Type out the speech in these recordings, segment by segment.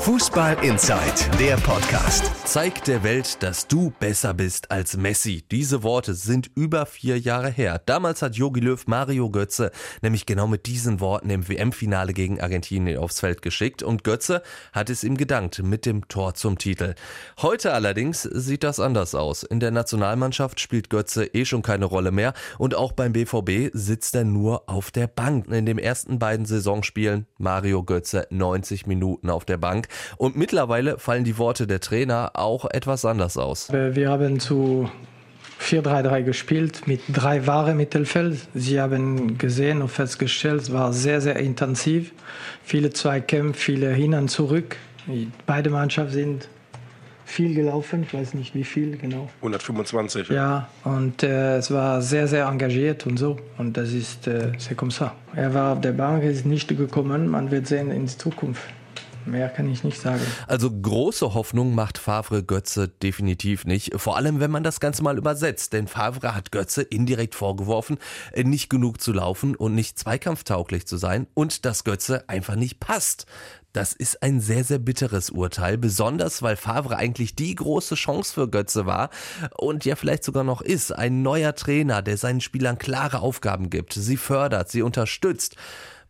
Fußball Inside, der Podcast. Zeig der Welt, dass du besser bist als Messi. Diese Worte sind über vier Jahre her. Damals hat Jogi Löw Mario Götze nämlich genau mit diesen Worten im WM-Finale gegen Argentinien aufs Feld geschickt und Götze hat es ihm gedankt mit dem Tor zum Titel. Heute allerdings sieht das anders aus. In der Nationalmannschaft spielt Götze eh schon keine Rolle mehr und auch beim BVB sitzt er nur auf der Bank. In den ersten beiden Saisonspielen Mario Götze 90 Minuten auf der Bank. Und mittlerweile fallen die Worte der Trainer auch etwas anders aus. Wir haben zu 4-3-3 gespielt mit drei wahre Mittelfeld. Sie haben gesehen und festgestellt, es war sehr, sehr intensiv. Viele Zweikämpfe, viele hin und zurück. Beide Mannschaften sind viel gelaufen, ich weiß nicht wie viel genau. 125. Ja, ja und äh, es war sehr, sehr engagiert und so. Und das ist, äh, c'est comme ça. Er war auf der Bank, ist nicht gekommen. Man wird sehen in die Zukunft. Mehr kann ich nicht sagen. Also große Hoffnung macht Favre Götze definitiv nicht. Vor allem, wenn man das Ganze mal übersetzt. Denn Favre hat Götze indirekt vorgeworfen, nicht genug zu laufen und nicht zweikampftauglich zu sein und dass Götze einfach nicht passt. Das ist ein sehr, sehr bitteres Urteil, besonders weil Favre eigentlich die große Chance für Götze war und ja vielleicht sogar noch ist. Ein neuer Trainer, der seinen Spielern klare Aufgaben gibt, sie fördert, sie unterstützt.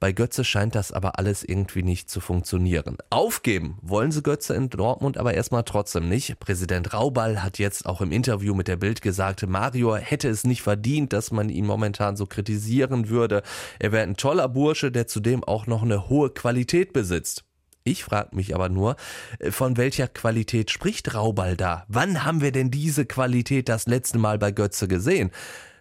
Bei Götze scheint das aber alles irgendwie nicht zu funktionieren. Aufgeben wollen sie Götze in Dortmund aber erstmal trotzdem nicht. Präsident Rauball hat jetzt auch im Interview mit der Bild gesagt, Mario hätte es nicht verdient, dass man ihn momentan so kritisieren würde. Er wäre ein toller Bursche, der zudem auch noch eine hohe Qualität besitzt. Ich frage mich aber nur, äh, von welcher Qualität spricht Rauball da? Wann haben wir denn diese Qualität das letzte Mal bei Götze gesehen?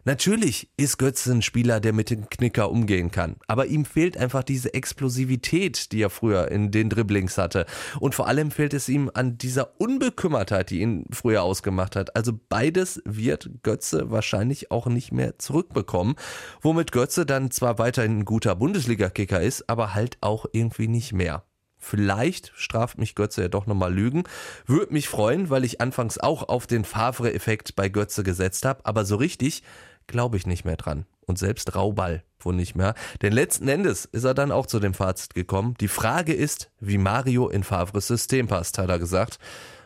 Natürlich ist Götze ein Spieler, der mit dem Knicker umgehen kann, aber ihm fehlt einfach diese Explosivität, die er früher in den Dribblings hatte. Und vor allem fehlt es ihm an dieser Unbekümmertheit, die ihn früher ausgemacht hat. Also beides wird Götze wahrscheinlich auch nicht mehr zurückbekommen, womit Götze dann zwar weiterhin ein guter Bundesliga-Kicker ist, aber halt auch irgendwie nicht mehr. Vielleicht straft mich Götze ja doch nochmal Lügen. Würde mich freuen, weil ich anfangs auch auf den Favre-Effekt bei Götze gesetzt habe, aber so richtig glaube ich nicht mehr dran. Und selbst Rauball wohl nicht mehr. Denn letzten Endes ist er dann auch zu dem Fazit gekommen. Die Frage ist, wie Mario in Favres System passt, hat er gesagt.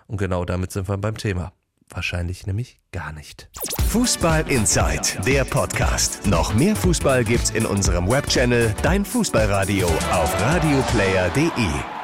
Und genau damit sind wir beim Thema. Wahrscheinlich nämlich gar nicht. Fußball Inside, der Podcast. Noch mehr Fußball gibt's in unserem Webchannel Dein Fußballradio auf radioplayer.de.